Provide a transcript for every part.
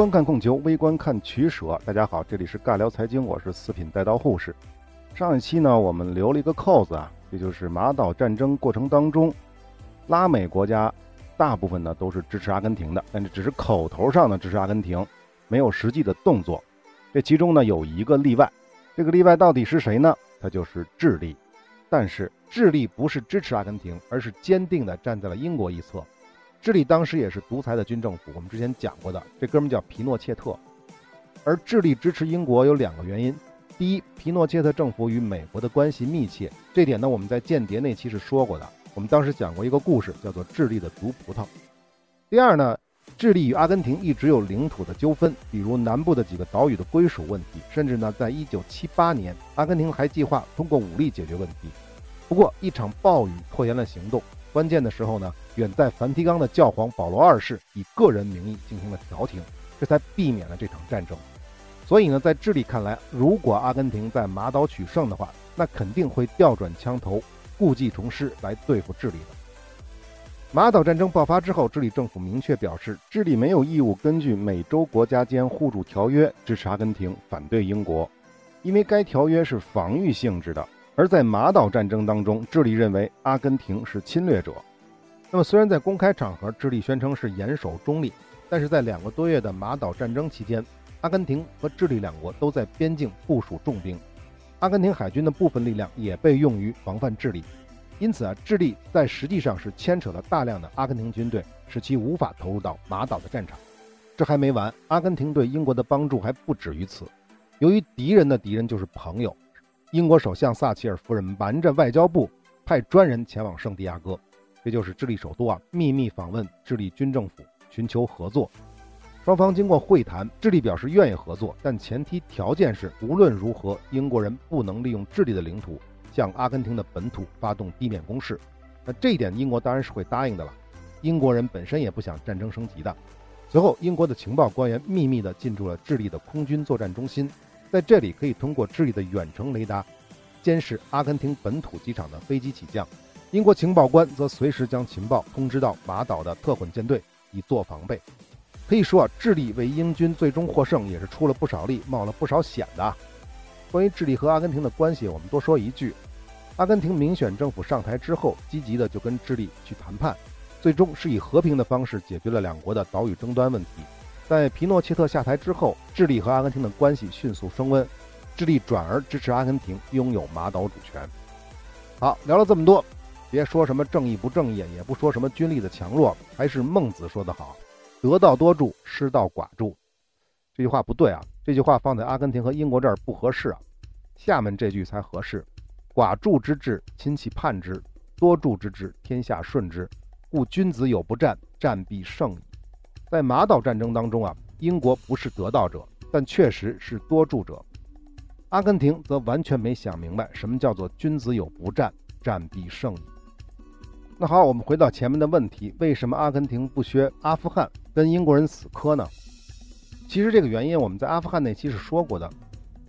观看供求，微观看取舍。大家好，这里是尬聊财经，我是四品带刀护士。上一期呢，我们留了一个扣子啊，这就是马岛战争过程当中，拉美国家大部分呢都是支持阿根廷的，但是只是口头上呢支持阿根廷，没有实际的动作。这其中呢有一个例外，这个例外到底是谁呢？它就是智利。但是智利不是支持阿根廷，而是坚定地站在了英国一侧。智利当时也是独裁的军政府，我们之前讲过的，这哥们叫皮诺切特。而智利支持英国有两个原因：第一，皮诺切特政府与美国的关系密切，这点呢我们在间谍那期是说过的，我们当时讲过一个故事，叫做智利的毒葡萄。第二呢，智利与阿根廷一直有领土的纠纷，比如南部的几个岛屿的归属问题，甚至呢，在一九七八年，阿根廷还计划通过武力解决问题。不过，一场暴雨拖延了行动。关键的时候呢，远在梵蒂冈的教皇保罗二世以个人名义进行了调停，这才避免了这场战争。所以呢，在智利看来，如果阿根廷在马岛取胜的话，那肯定会调转枪头，故技重施来对付智利的。马岛战争爆发之后，智利政府明确表示，智利没有义务根据美洲国家间互助条约支持阿根廷，反对英国，因为该条约是防御性质的。而在马岛战争当中，智利认为阿根廷是侵略者。那么，虽然在公开场合，智利宣称是严守中立，但是在两个多月的马岛战争期间，阿根廷和智利两国都在边境部署重兵，阿根廷海军的部分力量也被用于防范智利。因此啊，智利在实际上是牵扯了大量的阿根廷军队，使其无法投入到马岛的战场。这还没完，阿根廷对英国的帮助还不止于此。由于敌人的敌人就是朋友。英国首相撒切尔夫人瞒着外交部，派专人前往圣地亚哥，这就是智利首都啊，秘密访问智利军政府，寻求合作。双方经过会谈，智利表示愿意合作，但前提条件是无论如何，英国人不能利用智利的领土向阿根廷的本土发动地面攻势。那这一点，英国当然是会答应的了。英国人本身也不想战争升级的。随后，英国的情报官员秘密地进驻了智利的空军作战中心。在这里可以通过智利的远程雷达监视阿根廷本土机场的飞机起降，英国情报官则随时将情报通知到马岛的特混舰队以作防备。可以说啊，智利为英军最终获胜也是出了不少力，冒了不少险的。关于智利和阿根廷的关系，我们多说一句：阿根廷民选政府上台之后，积极的就跟智利去谈判，最终是以和平的方式解决了两国的岛屿争端问题。在皮诺切特下台之后，智利和阿根廷的关系迅速升温，智利转而支持阿根廷拥有马岛主权。好，聊了这么多，别说什么正义不正义，也不说什么军力的强弱，还是孟子说得好：“得道多助，失道寡助。”这句话不对啊，这句话放在阿根廷和英国这儿不合适啊。下面这句才合适：“寡助之至，亲戚叛之；多助之至，天下顺之。故君子有不战，战必胜矣。”在马岛战争当中啊，英国不是得道者，但确实是多助者。阿根廷则完全没想明白什么叫做“君子有不战，战必胜”。那好，我们回到前面的问题：为什么阿根廷不削阿富汗跟英国人死磕呢？其实这个原因我们在阿富汗那期是说过的。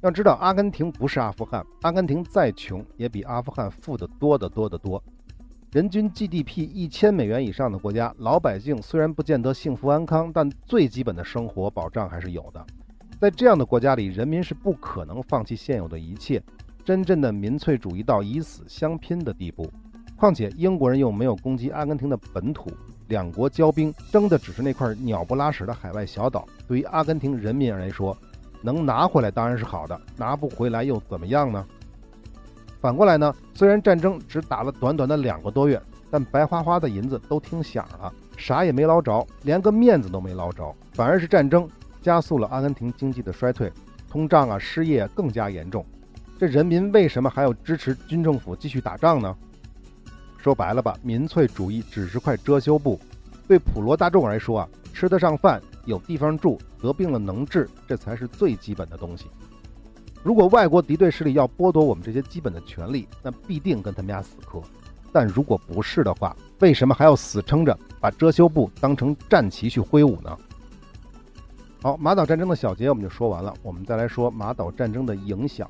要知道，阿根廷不是阿富汗，阿根廷再穷也比阿富汗富得多得多得多。人均 GDP 一千美元以上的国家，老百姓虽然不见得幸福安康，但最基本的生活保障还是有的。在这样的国家里，人民是不可能放弃现有的一切，真正的民粹主义到以死相拼的地步。况且英国人又没有攻击阿根廷的本土，两国交兵争的只是那块鸟不拉屎的海外小岛。对于阿根廷人民来说，能拿回来当然是好的，拿不回来又怎么样呢？反过来呢，虽然战争只打了短短的两个多月，但白花花的银子都听响了，啥也没捞着，连个面子都没捞着，反而是战争加速了阿根廷经济的衰退，通胀啊，失业更加严重。这人民为什么还要支持军政府继续打仗呢？说白了吧，民粹主义只是块遮羞布，对普罗大众来说啊，吃得上饭，有地方住，得病了能治，这才是最基本的东西。如果外国敌对势力要剥夺我们这些基本的权利，那必定跟他们家死磕。但如果不是的话，为什么还要死撑着把遮羞布当成战旗去挥舞呢？好，马岛战争的小结我们就说完了，我们再来说马岛战争的影响。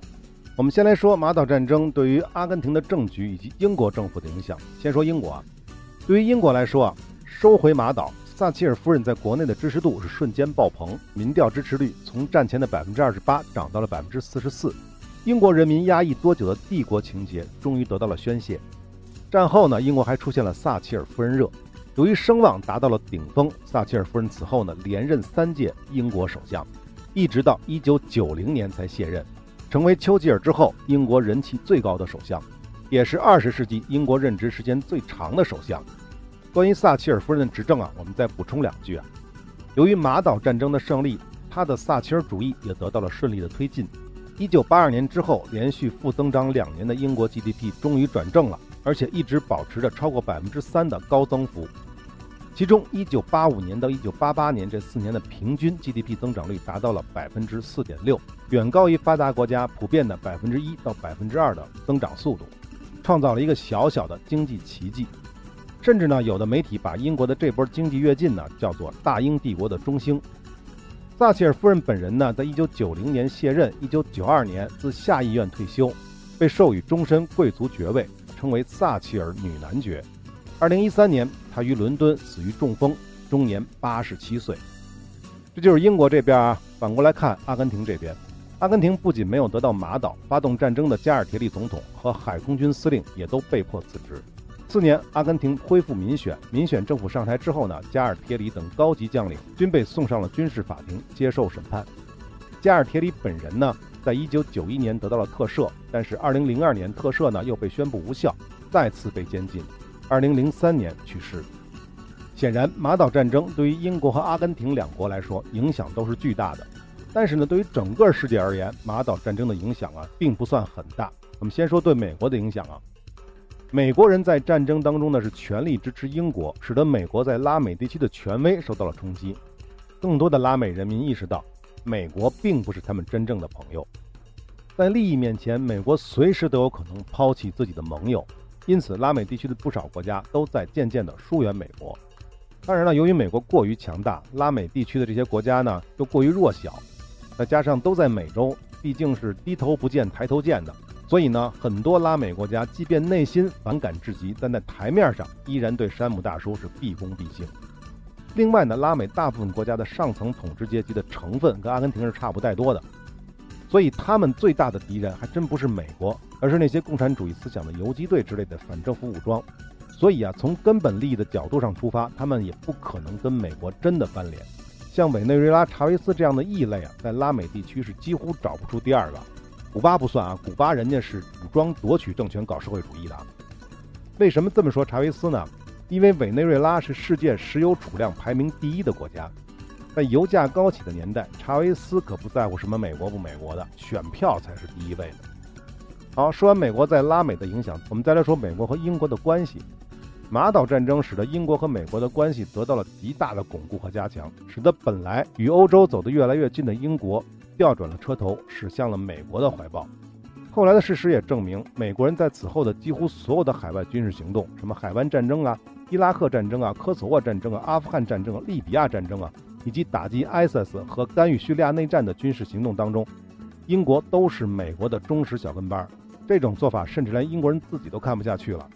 我们先来说马岛战争对于阿根廷的政局以及英国政府的影响。先说英国啊，对于英国来说啊，收回马岛撒切尔夫人在国内的支持度是瞬间爆棚，民调支持率从战前的百分之二十八涨到了百分之四十四。英国人民压抑多久的帝国情节终于得到了宣泄。战后呢，英国还出现了撒切尔夫人热，由于声望达到了顶峰，撒切尔夫人此后呢连任三届英国首相，一直到一九九零年才卸任，成为丘吉尔之后英国人气最高的首相，也是二十世纪英国任职时间最长的首相。关于撒切尔夫人的执政啊，我们再补充两句啊。由于马岛战争的胜利，他的撒切尔主义也得到了顺利的推进。一九八二年之后，连续负增长两年的英国 GDP 终于转正了，而且一直保持着超过百分之三的高增幅。其中，一九八五年到一九八八年这四年的平均 GDP 增长率达到了百分之四点六，远高于发达国家普遍的百分之一到百分之二的增长速度，创造了一个小小的经济奇迹。甚至呢，有的媒体把英国的这波经济跃进呢叫做“大英帝国的中兴”。撒切尔夫人本人呢，在一九九零年卸任，一九九二年自下议院退休，被授予终身贵族爵位，称为撒切尔女男爵。二零一三年，她于伦敦死于中风，终年八十七岁。这就是英国这边啊。反过来看，阿根廷这边，阿根廷不仅没有得到马岛，发动战争的加尔铁里总统和海空军司令也都被迫辞职。次年，阿根廷恢复民选，民选政府上台之后呢，加尔铁里等高级将领均被送上了军事法庭接受审判。加尔铁里本人呢，在一九九一年得到了特赦，但是二零零二年特赦呢又被宣布无效，再次被监禁，二零零三年去世。显然，马岛战争对于英国和阿根廷两国来说影响都是巨大的，但是呢，对于整个世界而言，马岛战争的影响啊并不算很大。我们先说对美国的影响啊。美国人在战争当中呢是全力支持英国，使得美国在拉美地区的权威受到了冲击。更多的拉美人民意识到，美国并不是他们真正的朋友，在利益面前，美国随时都有可能抛弃自己的盟友。因此，拉美地区的不少国家都在渐渐地疏远美国。当然了，由于美国过于强大，拉美地区的这些国家呢又过于弱小，再加上都在美洲，毕竟是低头不见抬头见的。所以呢，很多拉美国家即便内心反感至极，但在台面上依然对山姆大叔是毕恭毕敬。另外呢，拉美大部分国家的上层统治阶级的成分跟阿根廷是差不太多的，所以他们最大的敌人还真不是美国，而是那些共产主义思想的游击队之类的反政府武装。所以啊，从根本利益的角度上出发，他们也不可能跟美国真的翻脸。像委内瑞拉、查韦斯这样的异类啊，在拉美地区是几乎找不出第二个。古巴不算啊，古巴人家是武装夺取政权搞社会主义的。为什么这么说查韦斯呢？因为委内瑞拉是世界石油储量排名第一的国家，在油价高起的年代，查韦斯可不在乎什么美国不美国的，选票才是第一位的。好，说完美国在拉美的影响，我们再来说美国和英国的关系。马岛战争使得英国和美国的关系得到了极大的巩固和加强，使得本来与欧洲走得越来越近的英国。调转了车头，驶向了美国的怀抱。后来的事实也证明，美国人在此后的几乎所有的海外军事行动，什么海湾战争啊、伊拉克战争啊、科索沃战争啊、阿富汗战争啊、利比亚战争啊，以及打击 ISIS 和干预叙利亚内战的军事行动当中，英国都是美国的忠实小跟班。这种做法甚至连英国人自己都看不下去了。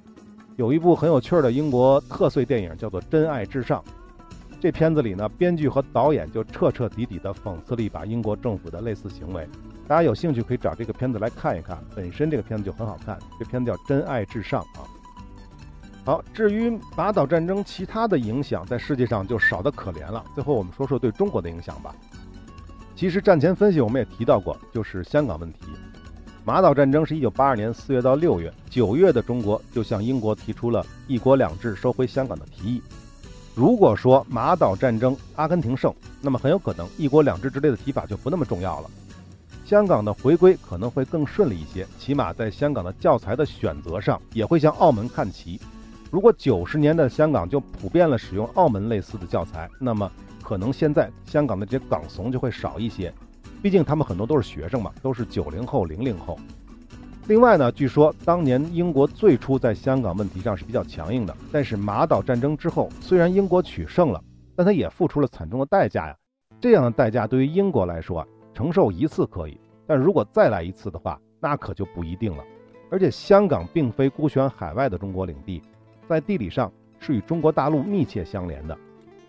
有一部很有趣的英国特色电影，叫做《真爱至上》。这片子里呢，编剧和导演就彻彻底底地讽刺了一把英国政府的类似行为。大家有兴趣可以找这个片子来看一看，本身这个片子就很好看。这片子叫《真爱至上》啊。好，至于马岛战争其他的影响，在世界上就少得可怜了。最后我们说说对中国的影响吧。其实战前分析我们也提到过，就是香港问题。马岛战争是一九八二年四月到六月，九月的中国就向英国提出了一国两制收回香港的提议。如果说马岛战争阿根廷胜，那么很有可能一国两制之类的提法就不那么重要了，香港的回归可能会更顺利一些，起码在香港的教材的选择上也会向澳门看齐。如果九十年的香港就普遍了使用澳门类似的教材，那么可能现在香港的这些港怂就会少一些，毕竟他们很多都是学生嘛，都是九零后、零零后。另外呢，据说当年英国最初在香港问题上是比较强硬的，但是马岛战争之后，虽然英国取胜了，但他也付出了惨重的代价呀。这样的代价对于英国来说啊，承受一次可以，但如果再来一次的话，那可就不一定了。而且香港并非孤悬海外的中国领地，在地理上是与中国大陆密切相连的。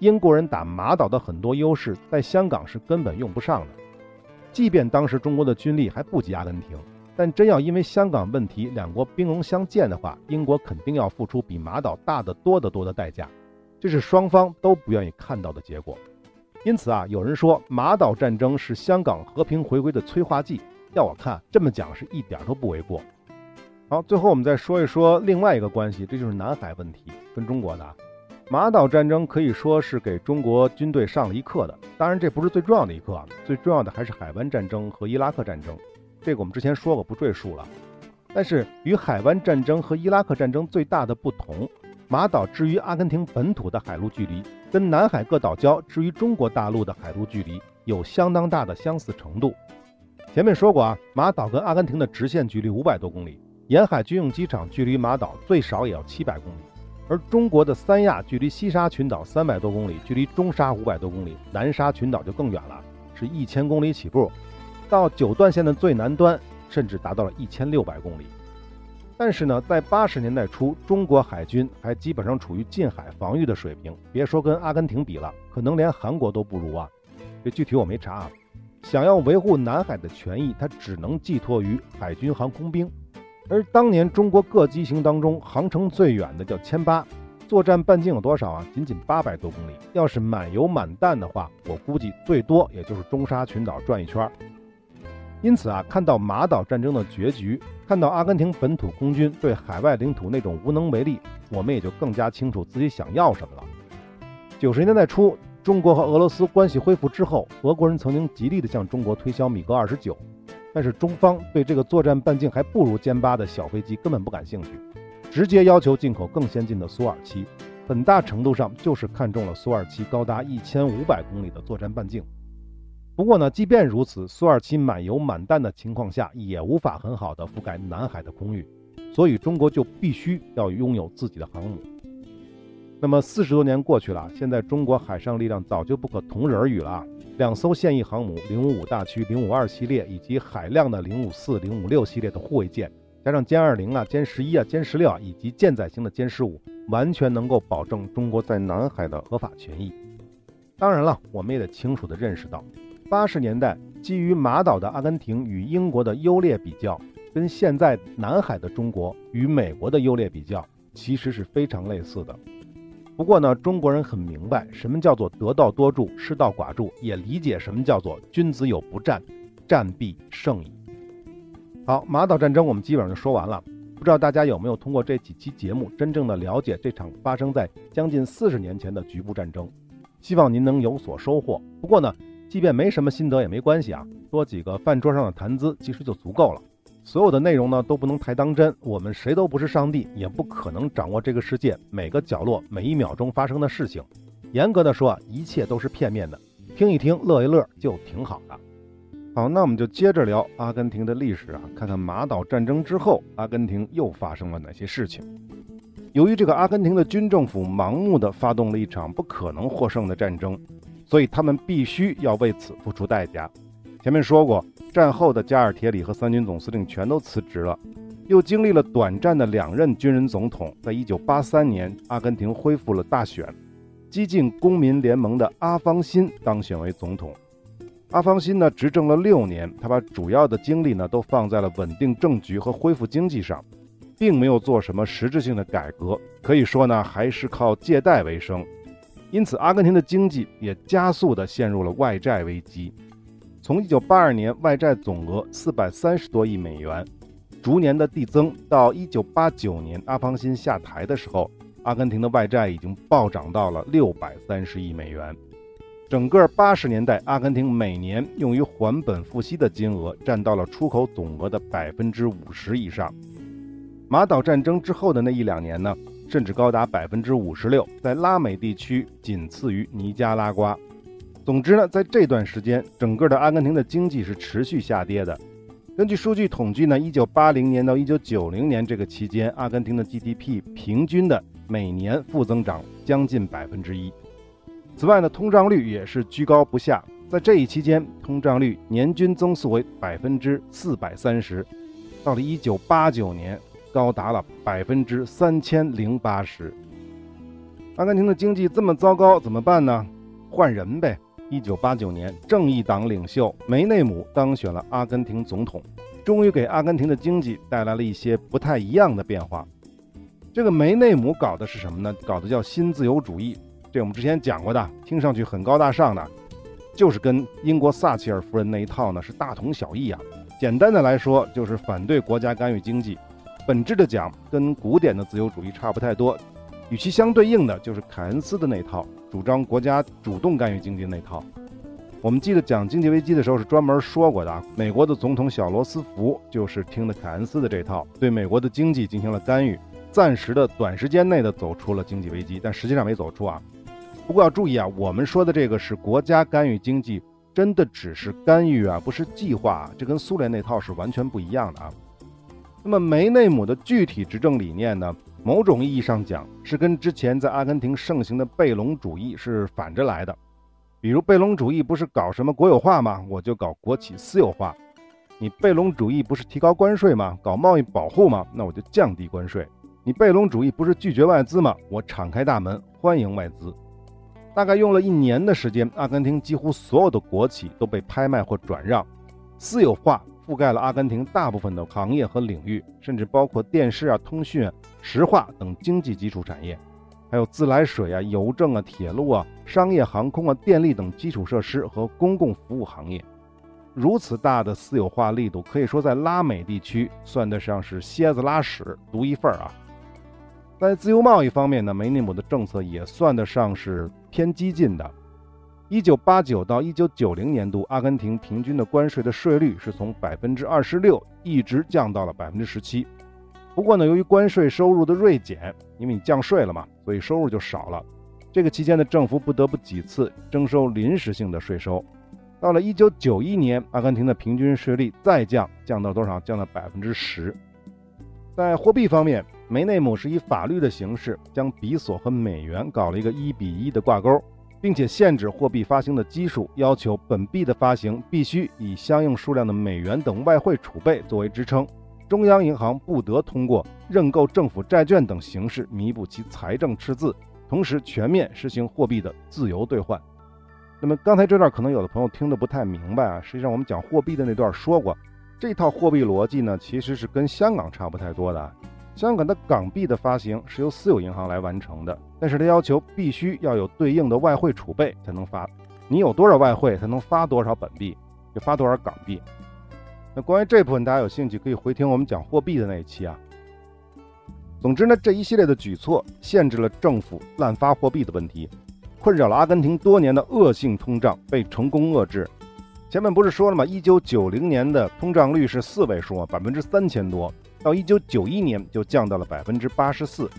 英国人打马岛的很多优势在香港是根本用不上的。即便当时中国的军力还不及阿根廷，但真要因为香港问题两国兵戎相见的话，英国肯定要付出比马岛大得多得多的代价，这是双方都不愿意看到的结果。因此啊，有人说马岛战争是香港和平回归的催化剂，要我看这么讲是一点都不为过。好，最后我们再说一说另外一个关系，这就是南海问题跟中国的。马岛战争可以说是给中国军队上了一课的，当然这不是最重要的一课，最重要的还是海湾战争和伊拉克战争。这个我们之前说过，不赘述了。但是与海湾战争和伊拉克战争最大的不同，马岛至于阿根廷本土的海陆距离，跟南海各岛礁至于中国大陆的海陆距离有相当大的相似程度。前面说过啊，马岛跟阿根廷的直线距离五百多公里，沿海军用机场距离马岛最少也要七百公里。而中国的三亚距离西沙群岛三百多公里，距离中沙五百多公里，南沙群岛就更远了，是一千公里起步，到九段线的最南端，甚至达到了一千六百公里。但是呢，在八十年代初，中国海军还基本上处于近海防御的水平，别说跟阿根廷比了，可能连韩国都不如啊。这具体我没查啊。想要维护南海的权益，它只能寄托于海军航空兵。而当年中国各机型当中航程最远的叫歼八，作战半径有多少啊？仅仅八百多公里。要是满油满弹的话，我估计最多也就是中沙群岛转一圈。因此啊，看到马岛战争的结局，看到阿根廷本土空军对海外领土那种无能为力，我们也就更加清楚自己想要什么了。九十年代初，中国和俄罗斯关系恢复之后，俄国人曾经极力的向中国推销米格二十九。但是中方对这个作战半径还不如歼八的小飞机根本不感兴趣，直接要求进口更先进的苏二七，很大程度上就是看中了苏二七高达一千五百公里的作战半径。不过呢，即便如此，苏二七满油满弹的情况下也无法很好的覆盖南海的空域，所以中国就必须要拥有自己的航母。那么四十多年过去了，现在中国海上力量早就不可同日而语了。两艘现役航母零五五大驱、零五二系列，以及海量的零五四、零五六系列的护卫舰，加上歼二零啊、歼十一啊、歼十六啊，以及舰载型的歼十五，完全能够保证中国在南海的合法权益。当然了，我们也得清楚地认识到，八十年代基于马岛的阿根廷与英国的优劣比较，跟现在南海的中国与美国的优劣比较，其实是非常类似的。不过呢，中国人很明白什么叫做得道多助，失道寡助，也理解什么叫做君子有不战，战必胜矣。好，马岛战争我们基本上就说完了。不知道大家有没有通过这几期节目，真正的了解这场发生在将近四十年前的局部战争？希望您能有所收获。不过呢，即便没什么心得也没关系啊，多几个饭桌上的谈资其实就足够了。所有的内容呢都不能太当真，我们谁都不是上帝，也不可能掌握这个世界每个角落每一秒钟发生的事情。严格的说，一切都是片面的，听一听乐一乐就挺好的。好，那我们就接着聊阿根廷的历史啊，看看马岛战争之后，阿根廷又发生了哪些事情。由于这个阿根廷的军政府盲目的发动了一场不可能获胜的战争，所以他们必须要为此付出代价。前面说过。战后的加尔铁里和三军总司令全都辞职了，又经历了短暂的两任军人总统。在一九八三年，阿根廷恢复了大选，激进公民联盟的阿方辛当选为总统。阿方辛呢，执政了六年，他把主要的精力呢都放在了稳定政局和恢复经济上，并没有做什么实质性的改革，可以说呢还是靠借贷为生。因此，阿根廷的经济也加速地陷入了外债危机。从一九八二年外债总额四百三十多亿美元，逐年的递增，到一九八九年阿方辛下台的时候，阿根廷的外债已经暴涨到了六百三十亿美元。整个八十年代，阿根廷每年用于还本付息的金额占到了出口总额的百分之五十以上。马岛战争之后的那一两年呢，甚至高达百分之五十六，在拉美地区仅次于尼加拉瓜。总之呢，在这段时间，整个的阿根廷的经济是持续下跌的。根据数据统计呢，一九八零年到一九九零年这个期间，阿根廷的 GDP 平均的每年负增长将近百分之一。此外呢，通胀率也是居高不下，在这一期间，通胀率年均增速为百分之四百三十，到了一九八九年，高达了百分之三千零八十。阿根廷的经济这么糟糕，怎么办呢？换人呗。一九八九年，正义党领袖梅内姆当选了阿根廷总统，终于给阿根廷的经济带来了一些不太一样的变化。这个梅内姆搞的是什么呢？搞的叫新自由主义，这我们之前讲过的，听上去很高大上的，就是跟英国撒切尔夫人那一套呢是大同小异啊。简单的来说，就是反对国家干预经济。本质的讲，跟古典的自由主义差不太多。与其相对应的就是凯恩斯的那套，主张国家主动干预经济那套。我们记得讲经济危机的时候是专门说过的啊。美国的总统小罗斯福就是听的凯恩斯的这套，对美国的经济进行了干预，暂时的短时间内的走出了经济危机，但实际上没走出啊。不过要注意啊，我们说的这个是国家干预经济，真的只是干预啊，不是计划，这跟苏联那套是完全不一样的啊。那么梅内姆的具体执政理念呢？某种意义上讲，是跟之前在阿根廷盛行的贝隆主义是反着来的。比如贝隆主义不是搞什么国有化吗？我就搞国企私有化。你贝隆主义不是提高关税吗？搞贸易保护吗？那我就降低关税。你贝隆主义不是拒绝外资吗？我敞开大门欢迎外资。大概用了一年的时间，阿根廷几乎所有的国企都被拍卖或转让，私有化。覆盖了阿根廷大部分的行业和领域，甚至包括电视啊、通讯、石化等经济基础产业，还有自来水啊、邮政啊、铁路啊、商业航空啊、电力等基础设施和公共服务行业。如此大的私有化力度，可以说在拉美地区算得上是蝎子拉屎独一份儿啊。在自由贸易方面呢，梅内姆的政策也算得上是偏激进的。一九八九到一九九零年度，阿根廷平均的关税的税率是从百分之二十六一直降到了百分之十七。不过呢，由于关税收入的锐减，因为你降税了嘛，所以收入就少了。这个期间的，政府不得不几次征收临时性的税收。到了一九九一年，阿根廷的平均税率再降，降到多少？降到百分之十。在货币方面，梅内姆是以法律的形式将比索和美元搞了一个一比一的挂钩。并且限制货币发行的基数，要求本币的发行必须以相应数量的美元等外汇储备作为支撑，中央银行不得通过认购政府债券等形式弥补其财政赤字，同时全面实行货币的自由兑换。那么刚才这段可能有的朋友听得不太明白啊，实际上我们讲货币的那段说过，这套货币逻辑呢其实是跟香港差不太多的。香港的港币的发行是由私有银行来完成的，但是它要求必须要有对应的外汇储备才能发。你有多少外汇才能发多少本币，就发多少港币。那关于这部分，大家有兴趣可以回听我们讲货币的那一期啊。总之呢，这一系列的举措限制了政府滥发货币的问题，困扰了阿根廷多年的恶性通胀被成功遏制。前面不是说了吗？一九九零年的通胀率是四位数啊，百分之三千多。到一九九一年就降到了百分之八十四，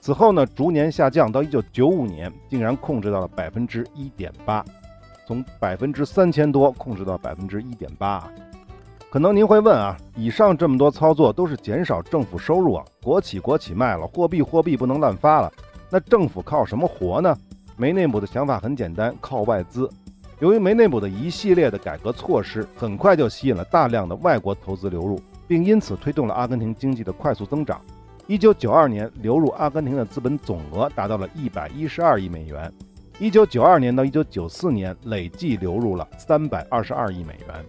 此后呢逐年下降，到一九九五年竟然控制到了百分之一点八，从百分之三千多控制到百分之一点八。可能您会问啊，以上这么多操作都是减少政府收入啊，国企国企卖了，货币货币不能滥发了，那政府靠什么活呢？梅内姆的想法很简单，靠外资。由于梅内姆的一系列的改革措施，很快就吸引了大量的外国投资流入。并因此推动了阿根廷经济的快速增长。一九九二年流入阿根廷的资本总额达到了一百一十二亿美元。一九九二年到一九九四年累计流入了三百二十二亿美元。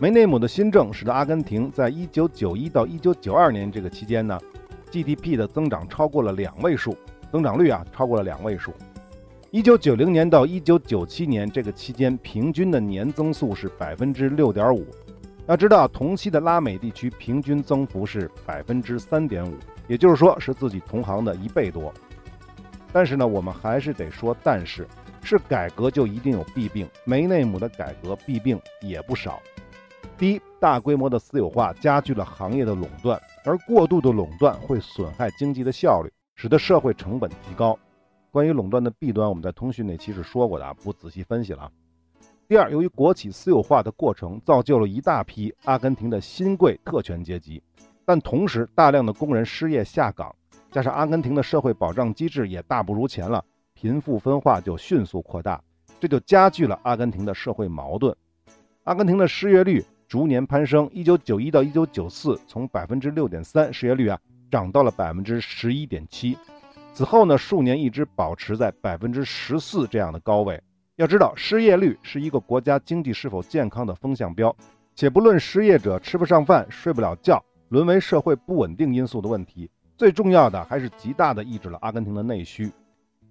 梅内姆的新政使得阿根廷在一九九一到一九九二年这个期间呢，GDP 的增长超过了两位数，增长率啊超过了两位数。一九九零年到一九九七年这个期间，平均的年增速是百分之六点五。要知道，同期的拉美地区平均增幅是百分之三点五，也就是说是自己同行的一倍多。但是呢，我们还是得说，但是是改革就一定有弊病。梅内姆的改革弊病也不少。第一，大规模的私有化加剧了行业的垄断，而过度的垄断会损害经济的效率，使得社会成本提高。关于垄断的弊端，我们在通讯那期是说过的啊，不仔细分析了。第二，由于国企私有化的过程造就了一大批阿根廷的新贵特权阶级，但同时大量的工人失业下岗，加上阿根廷的社会保障机制也大不如前了，贫富分化就迅速扩大，这就加剧了阿根廷的社会矛盾。阿根廷的失业率逐年攀升，一九九一到一九九四，从百分之六点三失业率啊，涨到了百分之十一点七。此后呢，数年一直保持在百分之十四这样的高位。要知道，失业率是一个国家经济是否健康的风向标。且不论失业者吃不上饭、睡不了觉，沦为社会不稳定因素的问题，最重要的还是极大的抑制了阿根廷的内需。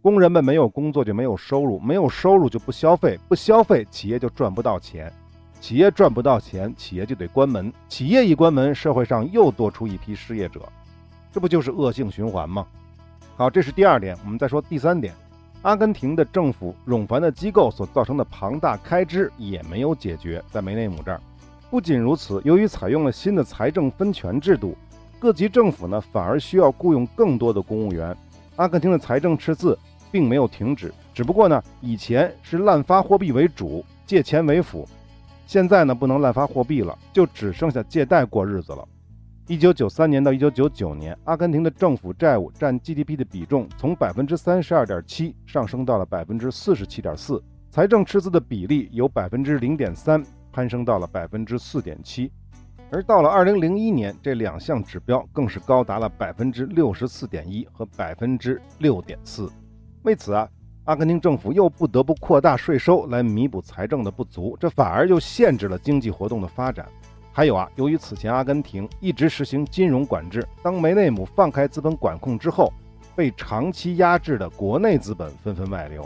工人们没有工作就没有收入，没有收入就不消费，不消费企业就赚不到钱，企业赚不到钱，企业就得关门，企业一关门，社会上又多出一批失业者，这不就是恶性循环吗？好，这是第二点，我们再说第三点。阿根廷的政府冗繁的机构所造成的庞大开支也没有解决，在梅内姆这儿。不仅如此，由于采用了新的财政分权制度，各级政府呢反而需要雇佣更多的公务员。阿根廷的财政赤字并没有停止，只不过呢以前是滥发货币为主，借钱为辅，现在呢不能滥发货币了，就只剩下借贷过日子了。一九九三年到一九九九年，阿根廷的政府债务占 GDP 的比重从百分之三十二点七上升到了百分之四十七点四，财政赤字的比例由百分之零点三攀升到了百分之四点七，而到了二零零一年，这两项指标更是高达了百分之六十四点一和百分之六点四。为此啊，阿根廷政府又不得不扩大税收来弥补财政的不足，这反而又限制了经济活动的发展。还有啊，由于此前阿根廷一直实行金融管制，当梅内姆放开资本管控之后，被长期压制的国内资本纷纷外流，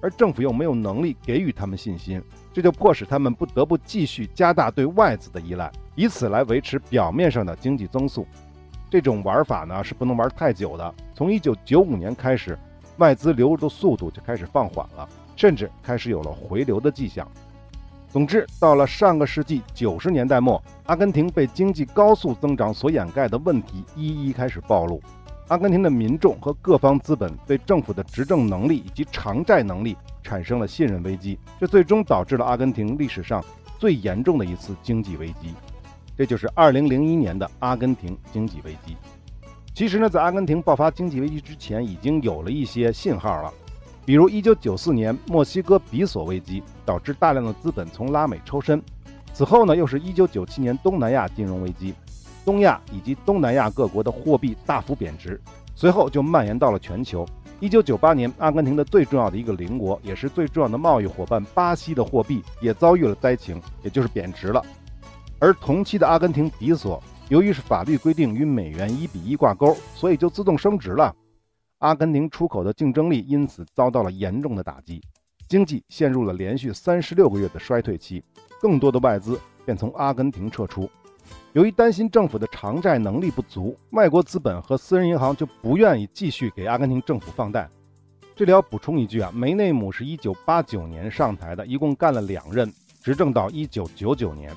而政府又没有能力给予他们信心，这就迫使他们不得不继续加大对外资的依赖，以此来维持表面上的经济增速。这种玩法呢是不能玩太久的。从1995年开始，外资流入的速度就开始放缓了，甚至开始有了回流的迹象。总之，到了上个世纪九十年代末，阿根廷被经济高速增长所掩盖的问题一一开始暴露。阿根廷的民众和各方资本对政府的执政能力以及偿债能力产生了信任危机，这最终导致了阿根廷历史上最严重的一次经济危机。这就是二零零一年的阿根廷经济危机。其实呢，在阿根廷爆发经济危机之前，已经有了一些信号了。比如，1994年墨西哥比索危机导致大量的资本从拉美抽身，此后呢，又是一九九七年东南亚金融危机，东亚以及东南亚各国的货币大幅贬值，随后就蔓延到了全球。1998年，阿根廷的最重要的一个邻国，也是最重要的贸易伙伴巴西的货币也遭遇了灾情，也就是贬值了。而同期的阿根廷比索，由于是法律规定与美元一比一挂钩，所以就自动升值了。阿根廷出口的竞争力因此遭到了严重的打击，经济陷入了连续三十六个月的衰退期，更多的外资便从阿根廷撤出。由于担心政府的偿债能力不足，外国资本和私人银行就不愿意继续给阿根廷政府放贷。这里要补充一句啊，梅内姆是一九八九年上台的，一共干了两任，执政到一九九九年。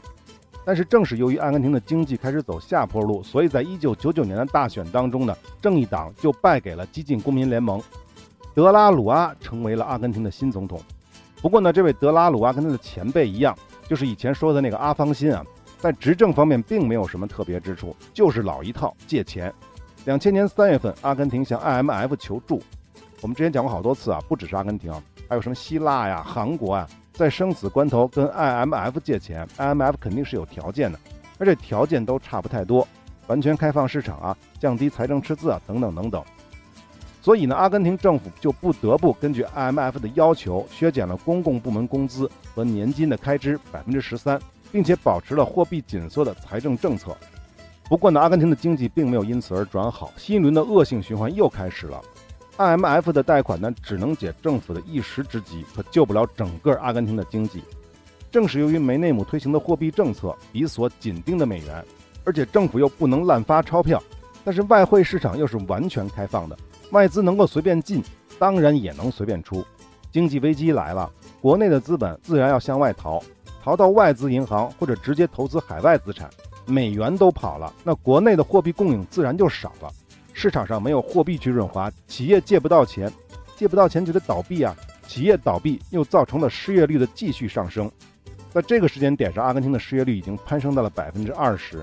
但是正是由于阿根廷的经济开始走下坡路，所以在一九九九年的大选当中呢，正义党就败给了激进公民联盟，德拉鲁阿成为了阿根廷的新总统。不过呢，这位德拉鲁阿跟他的前辈一样，就是以前说的那个阿方辛啊，在执政方面并没有什么特别之处，就是老一套借钱。两千年三月份，阿根廷向 IMF 求助，我们之前讲过好多次啊，不只是阿根廷，还有什么希腊呀、韩国啊。在生死关头跟 IMF 借钱，IMF 肯定是有条件的，而且条件都差不太多，完全开放市场啊，降低财政赤字啊，等等等等。所以呢，阿根廷政府就不得不根据 IMF 的要求，削减了公共部门工资和年金的开支百分之十三，并且保持了货币紧缩的财政政策。不过呢，阿根廷的经济并没有因此而转好，新一轮的恶性循环又开始了。IMF 的贷款呢，只能解政府的一时之急，可救不了整个阿根廷的经济。正是由于梅内姆推行的货币政策比索紧盯的美元，而且政府又不能滥发钞票，但是外汇市场又是完全开放的，外资能够随便进，当然也能随便出。经济危机来了，国内的资本自然要向外逃，逃到外资银行或者直接投资海外资产，美元都跑了，那国内的货币供应自然就少了。市场上没有货币去润滑，企业借不到钱，借不到钱就得倒闭啊！企业倒闭又造成了失业率的继续上升，在这个时间点上，阿根廷的失业率已经攀升到了百分之二十。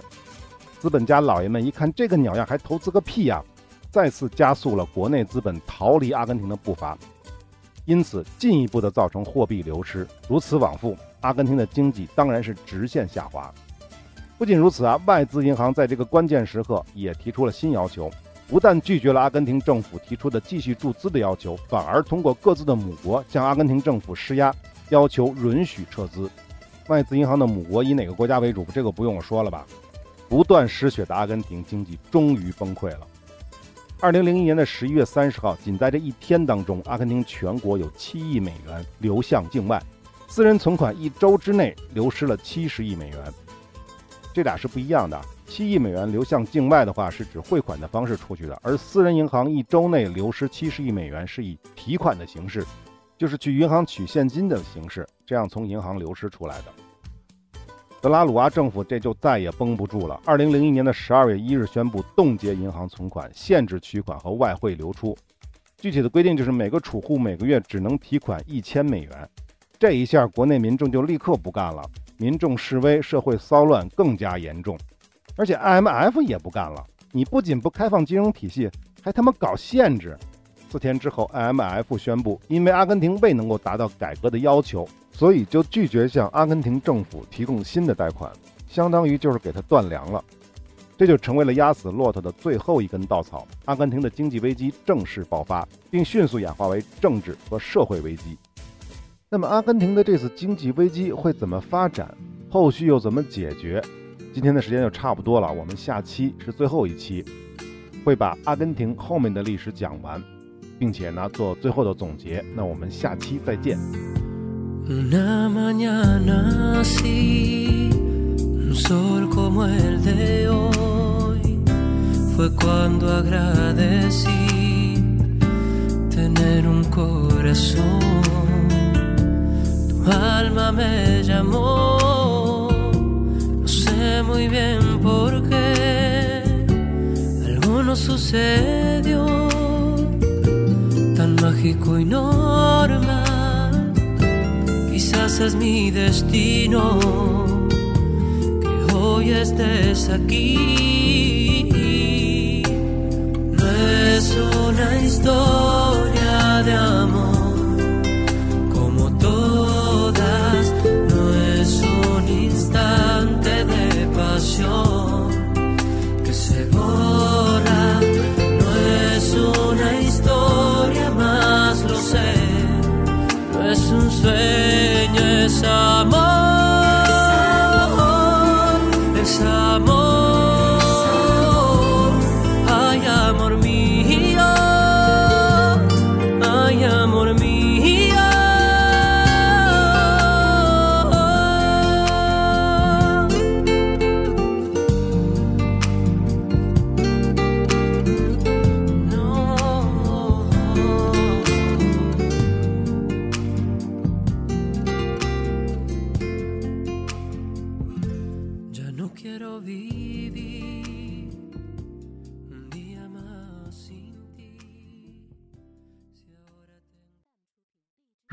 资本家老爷们一看这个鸟样，还投资个屁呀！再次加速了国内资本逃离阿根廷的步伐，因此进一步的造成货币流失。如此往复，阿根廷的经济当然是直线下滑。不仅如此啊，外资银行在这个关键时刻也提出了新要求。不但拒绝了阿根廷政府提出的继续注资的要求，反而通过各自的母国向阿根廷政府施压，要求允许撤资。外资银行的母国以哪个国家为主？这个不用我说了吧？不断失血的阿根廷经济终于崩溃了。二零零一年的十一月三十号，仅在这一天当中，阿根廷全国有七亿美元流向境外，私人存款一周之内流失了七十亿美元。这俩是不一样的。七亿美元流向境外的话，是指汇款的方式出去的；而私人银行一周内流失七十亿美元，是以提款的形式，就是去银行取现金的形式，这样从银行流失出来的。德拉鲁阿政府这就再也绷不住了。二零零一年的十二月一日宣布冻结银行存款，限制取款和外汇流出。具体的规定就是每个储户每个月只能提款一千美元。这一下，国内民众就立刻不干了，民众示威，社会骚乱更加严重。而且 IMF 也不干了，你不仅不开放金融体系，还他妈搞限制。四天之后，IMF 宣布，因为阿根廷未能够达到改革的要求，所以就拒绝向阿根廷政府提供新的贷款，相当于就是给他断粮了。这就成为了压死骆驼的最后一根稻草。阿根廷的经济危机正式爆发，并迅速演化为政治和社会危机。那么，阿根廷的这次经济危机会怎么发展？后续又怎么解决？今天的时间就差不多了，我们下期是最后一期，会把阿根廷后面的历史讲完，并且呢做最后的总结。那我们下期再见。Muy bien por qué algo nos sucedió tan mágico y normal. Quizás es mi destino que hoy estés aquí. No es una historia de amor